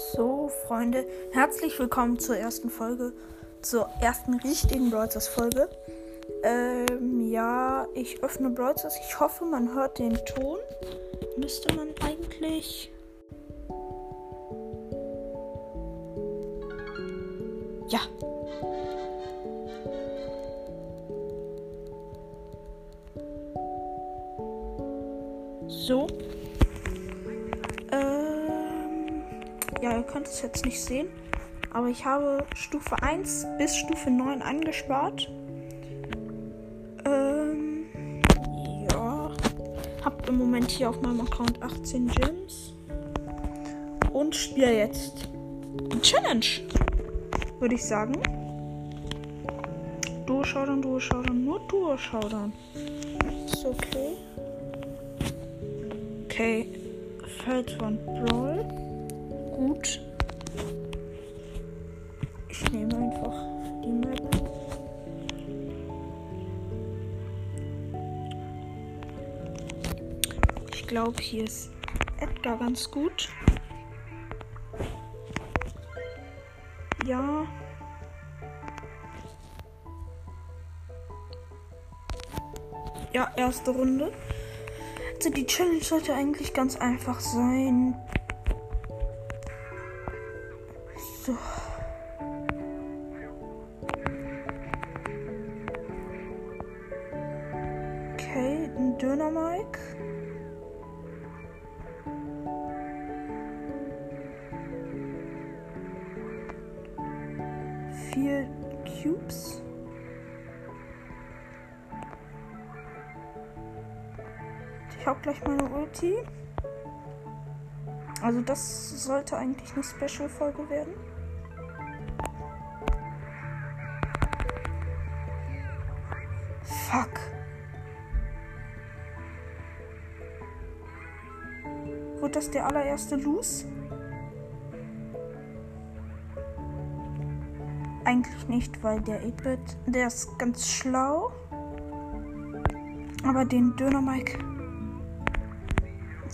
So, Freunde, herzlich willkommen zur ersten Folge, zur ersten richtigen Brawlers Folge. Ähm, ja, ich öffne Brawlers. Ich hoffe, man hört den Ton. Müsste man eigentlich. Ja. Jetzt nicht sehen. Aber ich habe Stufe 1 bis Stufe 9 angespart. Ähm, ja. Hab im Moment hier auf meinem Account 18 Gems. Und spiele jetzt die Challenge. Würde ich sagen. Duo-Showdown, nur Duo-Showdown. Ist okay. Okay. Feld von Brawl. Gut. Ich nehme einfach die Map. Ich glaube, hier ist Edgar ganz gut. Ja. Ja, erste Runde. Also die Challenge sollte eigentlich ganz einfach sein. Eigentlich eine Special-Folge werden. Fuck. Wurde das der allererste Loose? Eigentlich nicht, weil der 8-Bit, der ist ganz schlau. Aber den Döner Mike.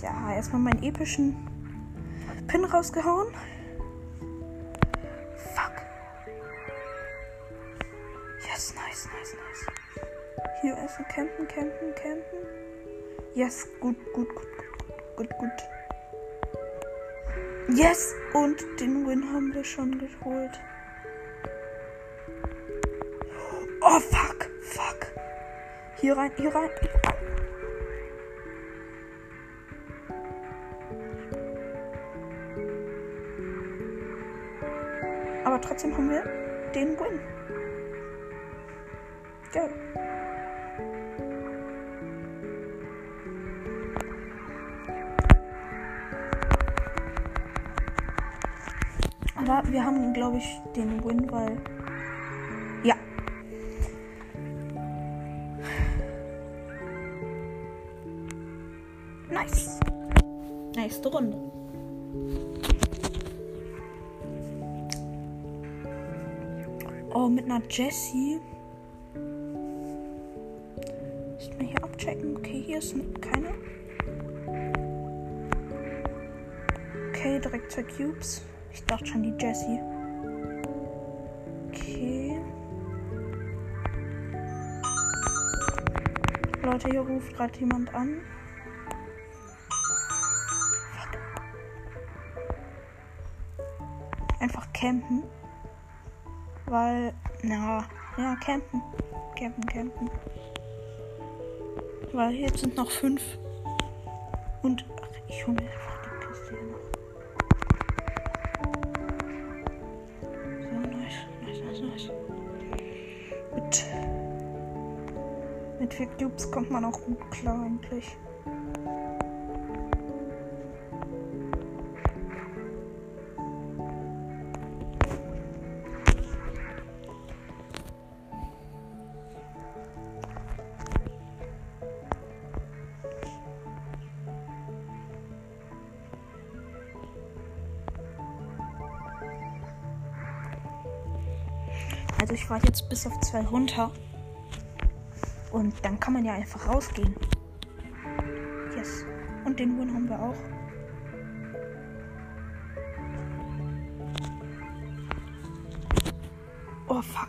Ja, erstmal meinen epischen Pin rausgehauen. Fuck. Yes, nice, nice, nice. Hier erstmal campen, campen, campen. Yes, gut, gut, gut, gut, gut, gut. Yes! Und den Win haben wir schon geholt. Oh, fuck, fuck. Hier rein, hier rein. Trotzdem haben wir den Win. Geil. Aber wir haben, glaube ich, den Win, weil. Ja. Nice. Nächste Runde. Mit einer Jessie. Müssen wir hier abchecken. Okay, hier ist keine. Okay, direkt zwei Cubes. Ich dachte schon die Jessie. Okay. Leute, hier ruft gerade jemand an. Fuck. Einfach campen. Weil, na, ja, campen. Campen, campen. Weil jetzt sind noch fünf. Und ach, ich hole mir einfach die Kiste hier noch. So, nice, nice, nice, nice. Mit, mit vier Cubes kommt man auch gut klar eigentlich. fahre jetzt bis auf zwei runter. Und dann kann man ja einfach rausgehen. Yes. Und den Win haben wir auch. Oh fuck.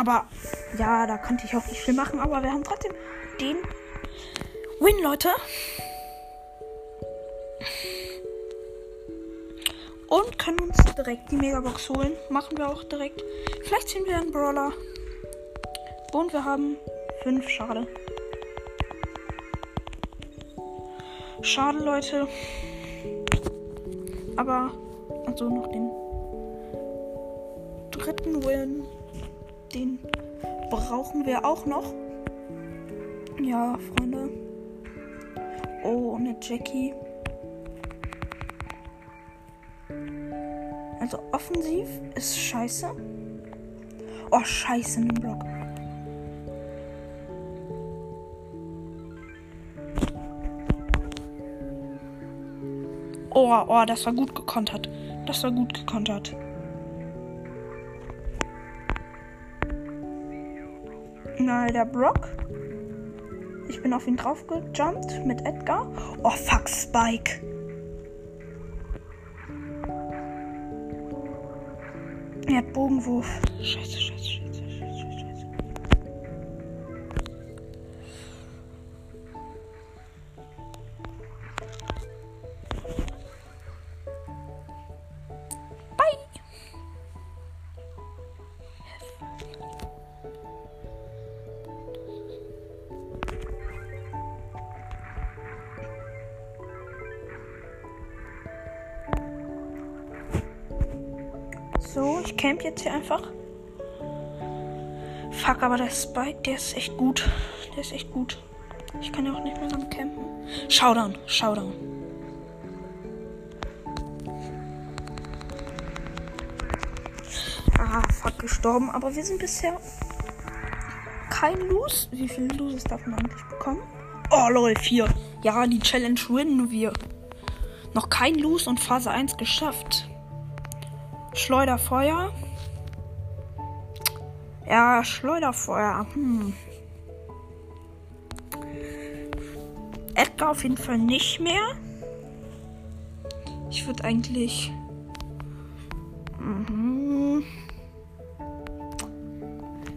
Aber ja, da konnte ich auch nicht viel machen, aber wir haben trotzdem den Win, Leute. Und können uns direkt die Megabox holen. Machen wir auch direkt. Vielleicht ziehen wir einen Brawler. Und wir haben fünf. Schade. Schade, Leute. Aber also noch den brauchen wir auch noch. Ja, Freunde. Oh, eine Jackie. Also offensiv ist scheiße. Oh, scheiße, ein Block. Oh, oh, das war gut gekontert. Das war gut gekontert. Na, der Brock. Ich bin auf ihn draufgejumpt mit Edgar. Oh, fuck, Spike. Er hat Bogenwurf. Scheiße, scheiße, scheiße, aber der Spike, der ist echt gut. Der ist echt gut. Ich kann ja auch nicht mehr lang campen. Showdown, Showdown. Ah, fuck, gestorben. Aber wir sind bisher kein Lose. Wie viele Loses darf man eigentlich bekommen? Oh, lol, 4. Ja, die Challenge winnen wir. Noch kein Lose und Phase 1 geschafft. Schleuderfeuer. Ja, Schleuderfeuer. Hm. Edgar auf jeden Fall nicht mehr. Ich würde eigentlich. Mhm.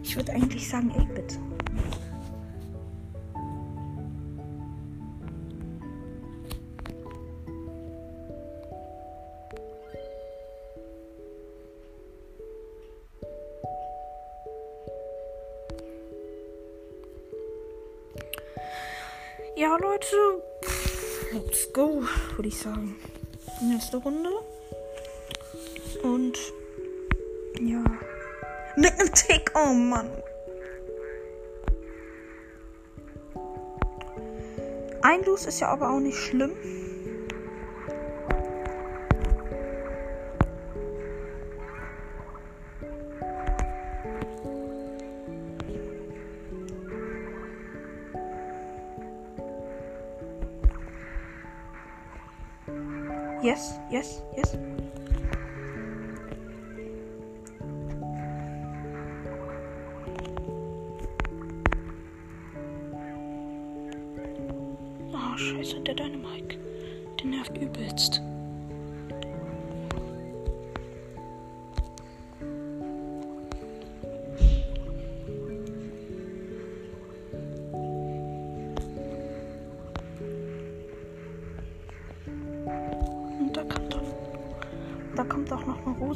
Ich würde eigentlich sagen 8-Bit. Würde ich sagen. Nächste Runde. Und ja. Mit einem Tick. Oh Mann. Ein Los ist ja aber auch nicht schlimm. Yes, yes, yes.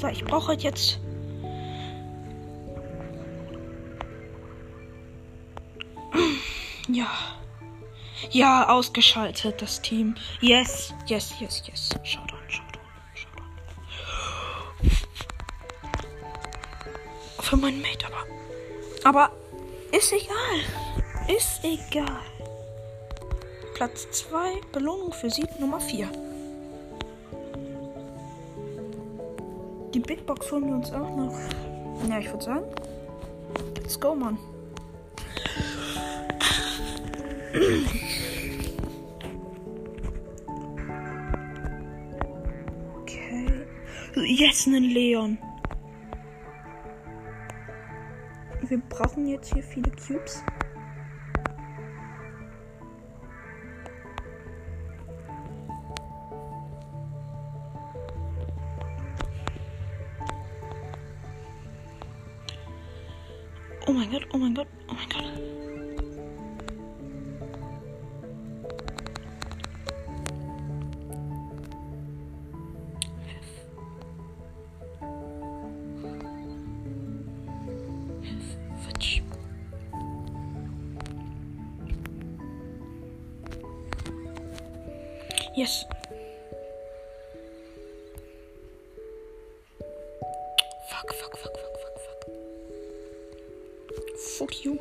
Rosa. Ich brauche jetzt. Ja. Ja, ausgeschaltet, das Team. Yes, yes, yes, yes. Schaut an, schaut an, schaut an. Für meinen Mate, aber. Aber ist egal. Ist egal. Platz 2, Belohnung für Sieg Nummer 4. Die Big Box holen wir uns auch noch. Ja, ich würde sagen. Let's go, Mann. Okay. Jetzt einen Leon. wir brauchen jetzt hier viele Cubes. Yes. Fuck, fuck, fuck, fuck, fuck, fuck. Fuck you.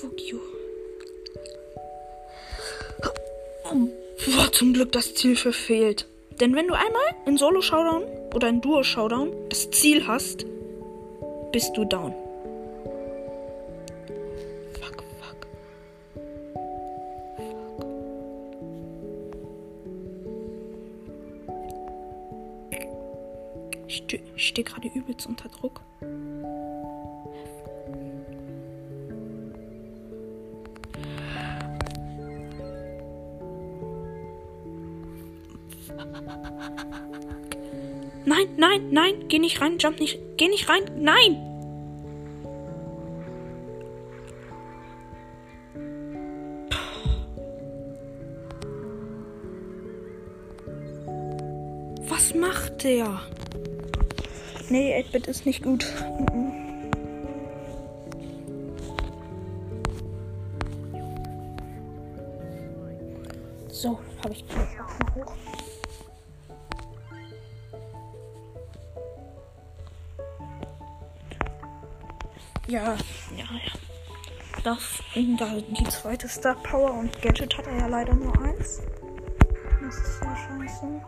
Fuck you. Boah, zum Glück das Ziel verfehlt. Denn wenn du einmal in Solo-Showdown oder in Duo-Showdown das Ziel hast, bist du down. Nicht rein, jump nicht, geh nicht rein, nein! Was macht der? Nee, 8-Bit ist nicht gut. So, habe ich die jetzt hoch. Ja, ja, ja. Das, da, die zweite Star Power und Gadget hat er ja leider nur eins. Das ist ja scheiße.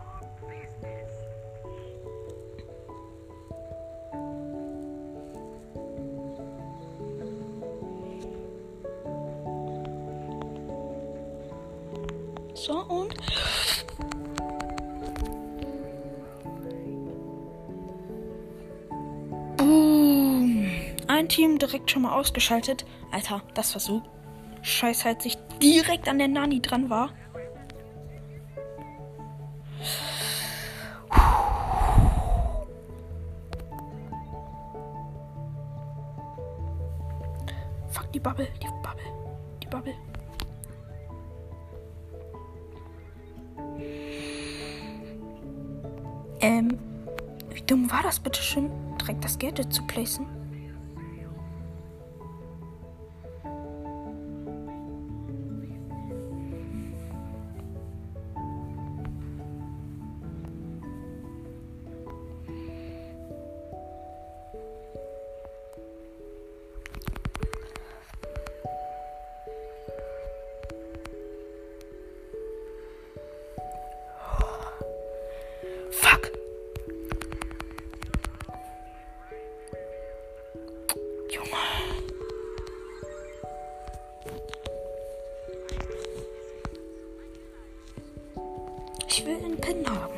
Direkt schon mal ausgeschaltet. Alter, das war so scheiß, als ich direkt an der Nani dran war. Fuck die Bubble, die Bubble, die Bubble. Ähm, wie dumm war das bitte schön, direkt das Gadget zu placen? Ich will einen Pin haben.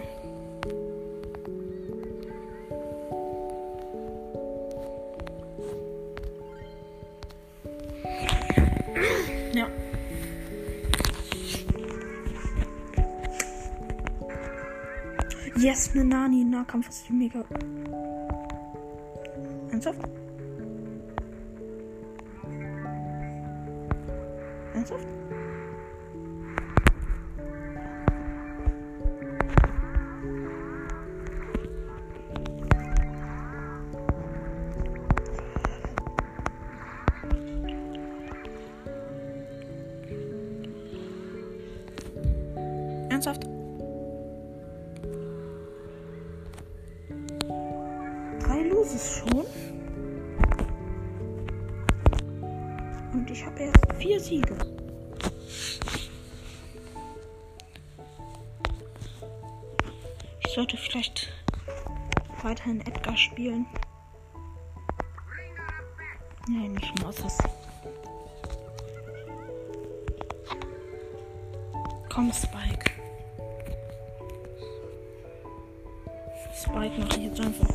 Ja. Yes, eine Nani. Nahkampf ist mega. Ernsthaft? Ernsthaft? weiterhin Edgar spielen. Nee, nicht muss es. Komm, Spike. Spike mache ich jetzt einfach.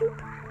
Den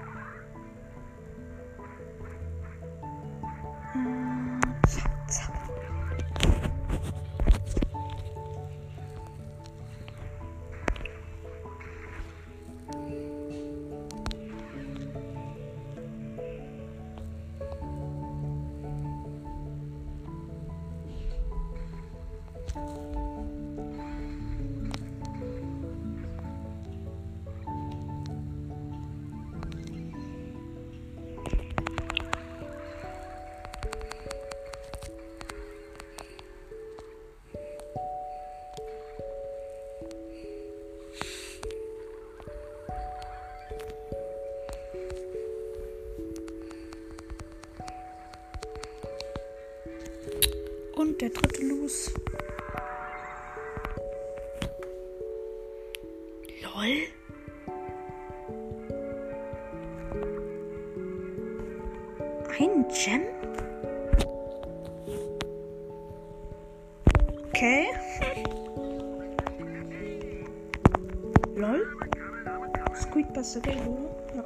Squeakbuster Geld, oder? Ja.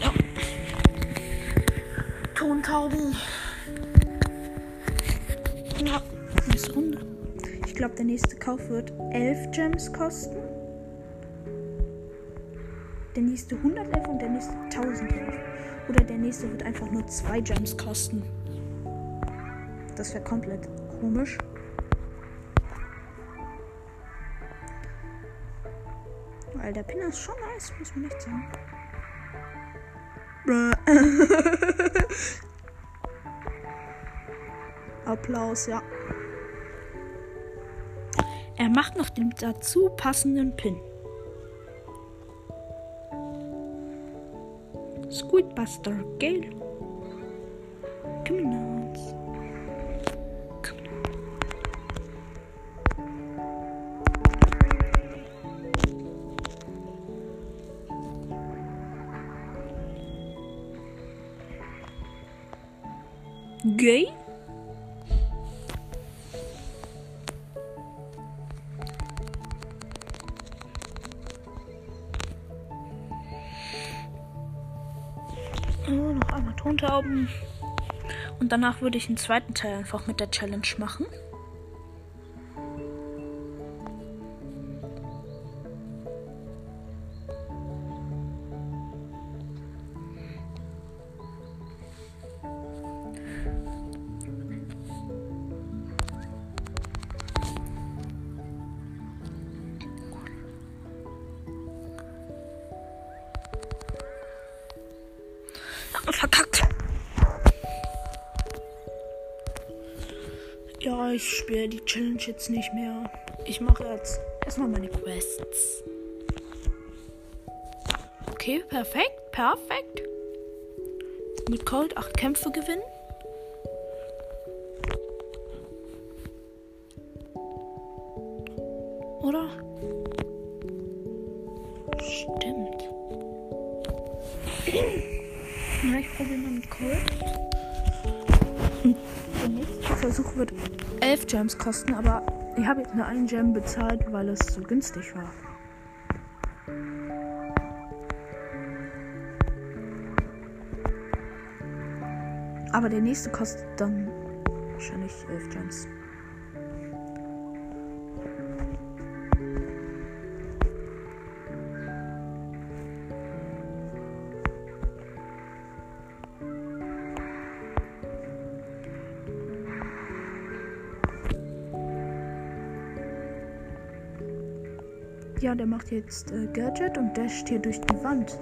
Ja. Tontauben. Glaube, der nächste Kauf wird 11 Gems kosten. Der nächste 111 und der nächste 1011. Oder der nächste wird einfach nur 2 Gems kosten. Das wäre komplett komisch. Weil der Pin ist schon nice, muss man echt sagen. Applaus, ja. Er macht noch den dazu passenden Pin. Squidbuster, gell? Criminals. Gay? Und danach würde ich einen zweiten Teil einfach mit der Challenge machen. Jetzt nicht mehr. Ich mache jetzt erstmal meine Quests. Okay, perfekt, perfekt. Mit Cold 8 Kämpfe gewinnen. Oder? Stimmt. Na, ich probiere mal mit Cold. Der nächste Versuch wird 11 Gems kosten, aber ich habe jetzt nur einen Gem bezahlt, weil es so günstig war. Aber der nächste kostet dann wahrscheinlich 11 Gems. Ja, der macht jetzt äh, Gadget und dasht hier durch die Wand.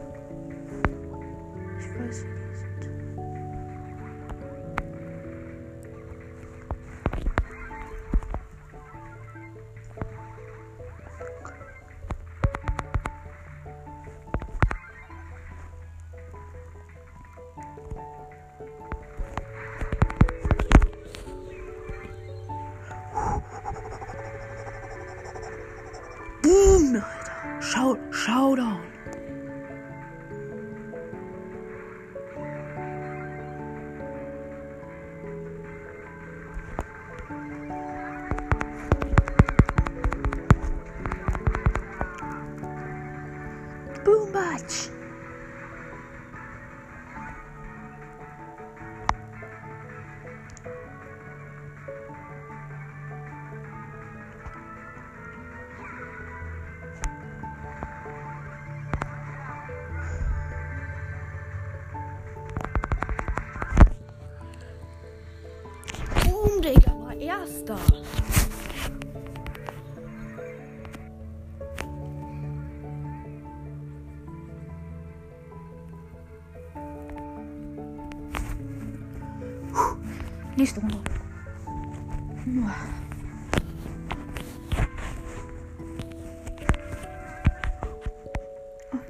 Nächste Runde.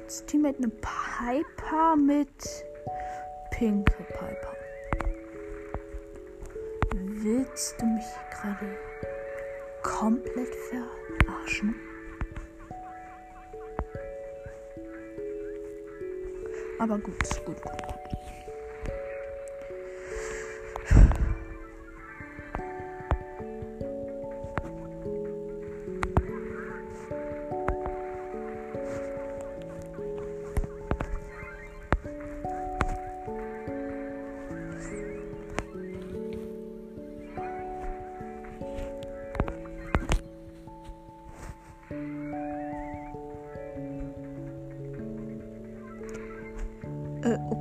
Das Team hat eine Piper mit pinke Piper. Willst du mich gerade komplett verarschen? Aber gut, gut, gut,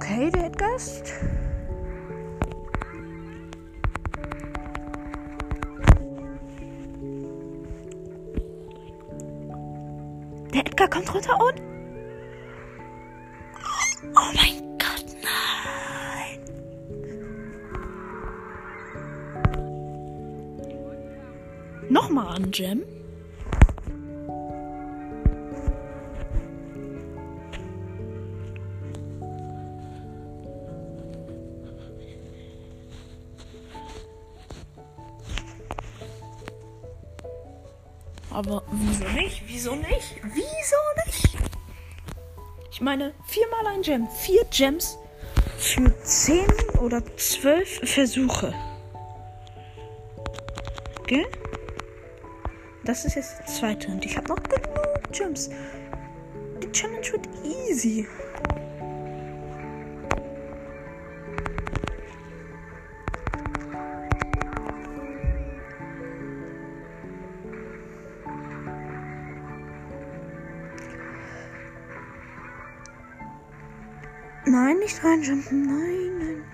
okay, der Gast. Der Edgar kommt runter und. Oh mein Gott, nein! Nochmal an Gem. Aber wieso nicht? Wieso nicht? Wieso nicht? Ich meine, viermal ein Gem. Vier Gems für zehn oder zwölf Versuche. Gell? Das ist jetzt der zweite und ich habe noch genug Gems. Die Challenge wird easy. Nein, nicht reinjumpen. Nein, nein.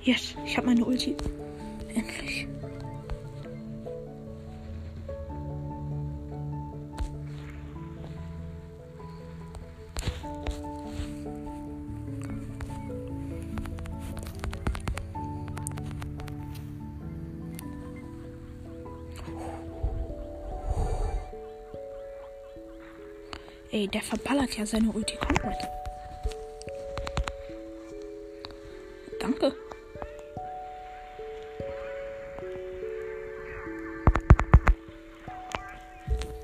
Yes, ich habe meine Ulti. Ja seine Ulti komplett. Danke.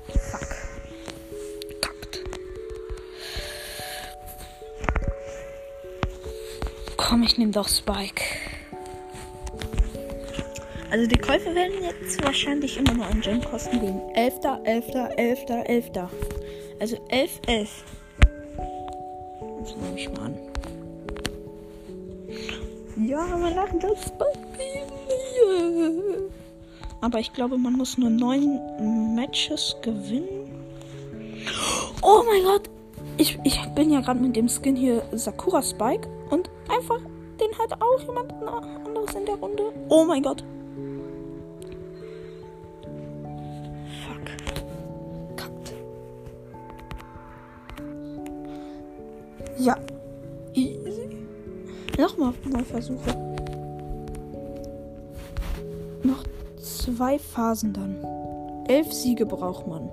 Fuck. Kackt. Komm, ich nehme doch Spike. Also die Käufe werden jetzt wahrscheinlich immer nur einen Gem kosten gegen 11. 11. 11. 11. Also 11, 11. Ja, man lachen das. Aber ich glaube, man muss nur neun Matches gewinnen. Oh mein Gott! Ich, ich bin ja gerade mit dem Skin hier Sakura Spike und einfach, den hat auch jemand anderes in der Runde. Oh mein Gott! Versuche. Noch zwei Phasen dann. Elf Siege braucht man.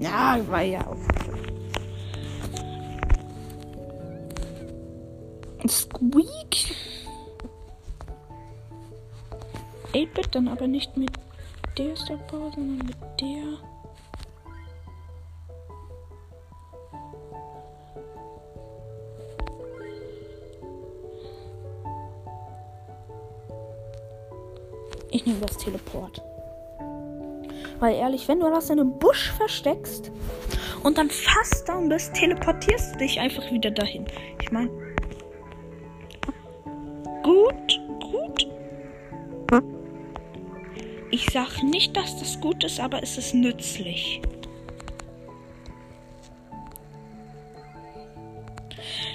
Ja, war ja auch. Squeak. 8-Bit dann aber nicht mit der Star sondern mit der. Das Teleport. Weil ehrlich, wenn du das in einem Busch versteckst und dann fast down bist, teleportierst du dich einfach wieder dahin. Ich meine. Gut, gut. Ich sag nicht, dass das gut ist, aber es ist nützlich.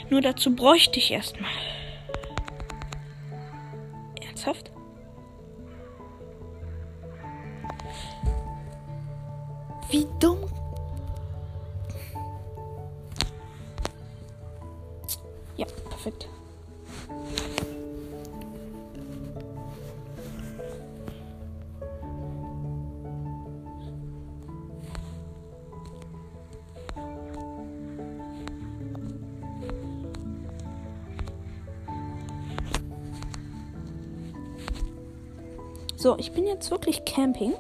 Nur dazu bräuchte ich erstmal. So, ich bin jetzt wirklich Camping.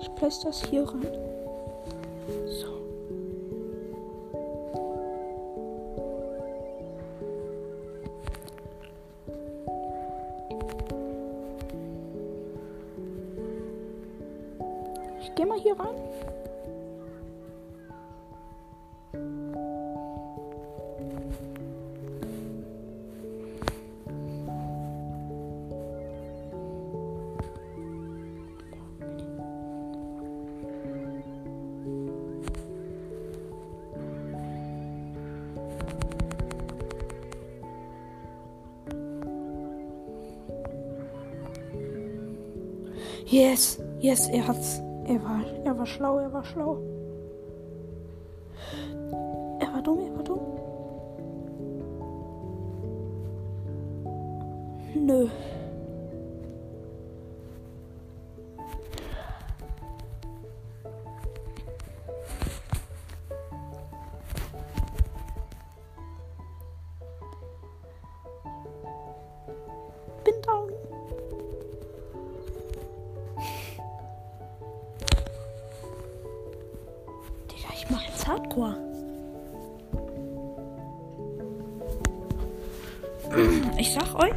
Ich place das hier rein. Yes, yes, er hat's. Er war, er war schlau, er war schlau.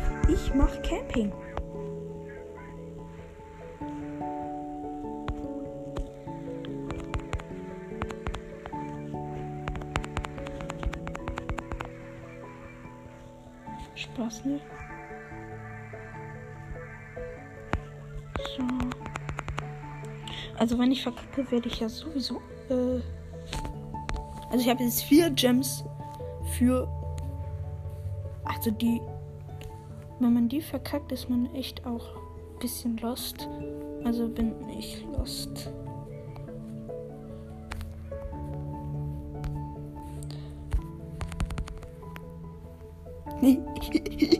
Ich sag euch, ich mach Camping. Spaß, ne? So. Also wenn ich verkacke, werde ich ja sowieso. Äh, also ich habe jetzt vier Gems für. Also die. Wenn man die verkackt, ist man echt auch ein bisschen lost. Also bin ich lost.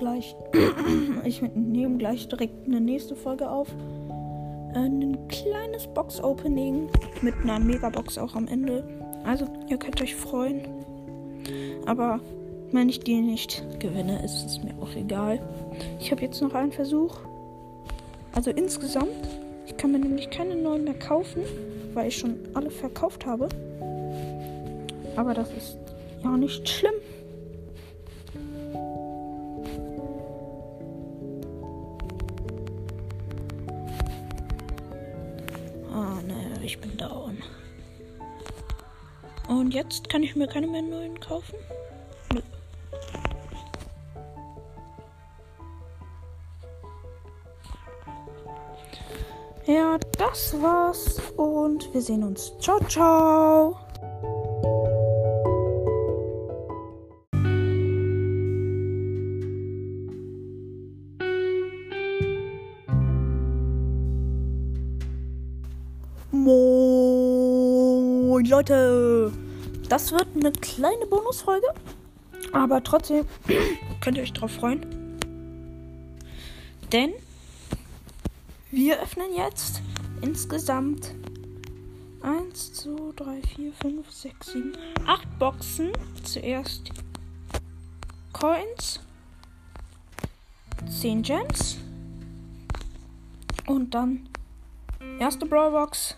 gleich. ich nehme gleich direkt eine nächste Folge auf. Äh, Ein kleines Box-Opening mit einer Megabox auch am Ende. Also, ihr könnt euch freuen. Aber wenn ich die nicht gewinne, ist es mir auch egal. Ich habe jetzt noch einen Versuch. Also insgesamt, ich kann mir nämlich keine neuen mehr kaufen, weil ich schon alle verkauft habe. Aber das ist ja nicht schlimm. Ich bin down. Und jetzt kann ich mir keine mehr neuen kaufen? Ja, das war's und wir sehen uns. Ciao, ciao. Leute, das wird eine kleine Bonusfolge, aber trotzdem könnt ihr euch drauf freuen. Denn wir öffnen jetzt insgesamt 1, 2, 3, 4, 5, 6, 7, 8 Boxen. Zuerst Coins, 10 Gems und dann erste Brawlbox,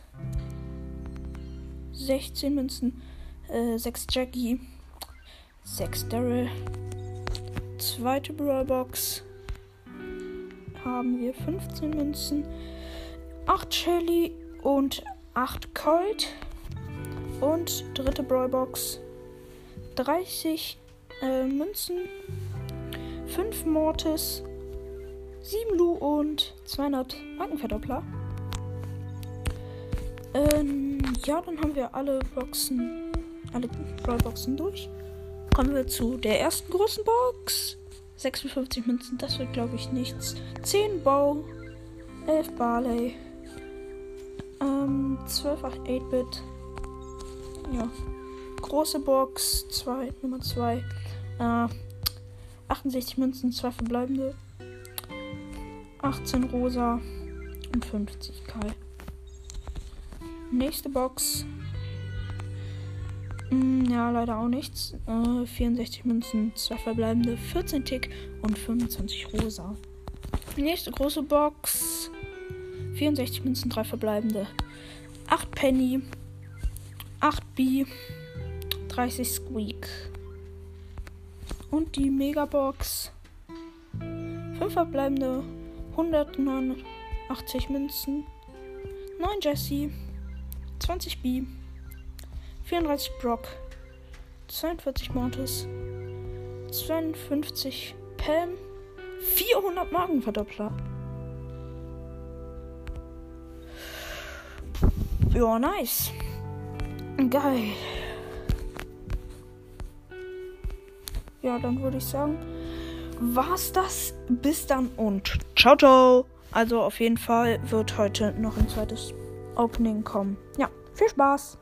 16 Münzen, äh, 6 Jackie, 6 Daryl, zweite Brawlbox haben wir 15 Münzen, 8 Shelly und 8 Colt. Und dritte Brawlbox 30 äh, Münzen, 5 Mortis, 7 Lu und 200 Markenverdoppler. Ähm, ja, dann haben wir alle Boxen, alle Brawlboxen durch. Kommen wir zu der ersten großen Box. 56 Münzen, das wird glaube ich nichts. 10 Bow, 11 Barley, ähm, 12 8-Bit. Ja. Große Box, 2, Nummer 2. Äh, 68 Münzen, 2 verbleibende. 18 rosa und 50 Kai. Nächste Box. Mm, ja, leider auch nichts. Äh, 64 Münzen, 2 verbleibende, 14 Tick und 25 rosa. Nächste große Box. 64 Münzen, 3 verbleibende, 8 Penny, 8 B, 30 Squeak. Und die Megabox. 5 verbleibende, 189 Münzen, 9 Jesse, 20 B. 34 Brock, 42 Mortis, 52 Pam, 400 Magenverdoppler. Ja, nice. Geil. Ja, dann würde ich sagen, war's das. Bis dann und ciao, ciao. Also auf jeden Fall wird heute noch ein zweites Opening kommen. Ja, viel Spaß.